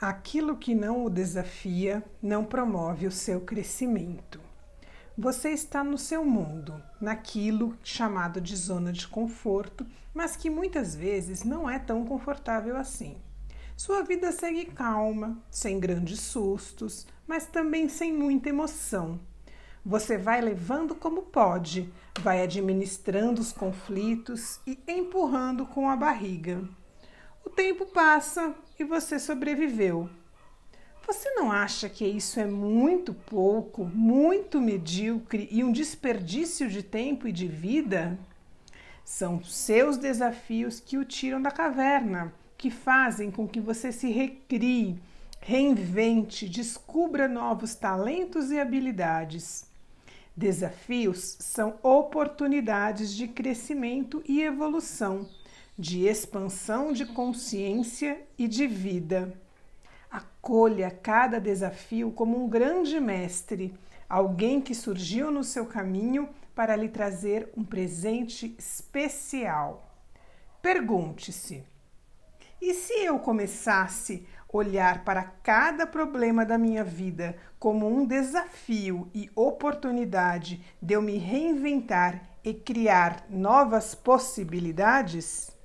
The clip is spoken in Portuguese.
Aquilo que não o desafia não promove o seu crescimento. Você está no seu mundo, naquilo chamado de zona de conforto, mas que muitas vezes não é tão confortável assim. Sua vida segue calma, sem grandes sustos, mas também sem muita emoção. Você vai levando como pode, vai administrando os conflitos e empurrando com a barriga. O tempo passa e você sobreviveu. Você não acha que isso é muito pouco, muito medíocre e um desperdício de tempo e de vida? São seus desafios que o tiram da caverna, que fazem com que você se recrie, reinvente, descubra novos talentos e habilidades. Desafios são oportunidades de crescimento e evolução de expansão de consciência e de vida. Acolha cada desafio como um grande mestre, alguém que surgiu no seu caminho para lhe trazer um presente especial. Pergunte-se: e se eu começasse a olhar para cada problema da minha vida como um desafio e oportunidade de eu me reinventar e criar novas possibilidades?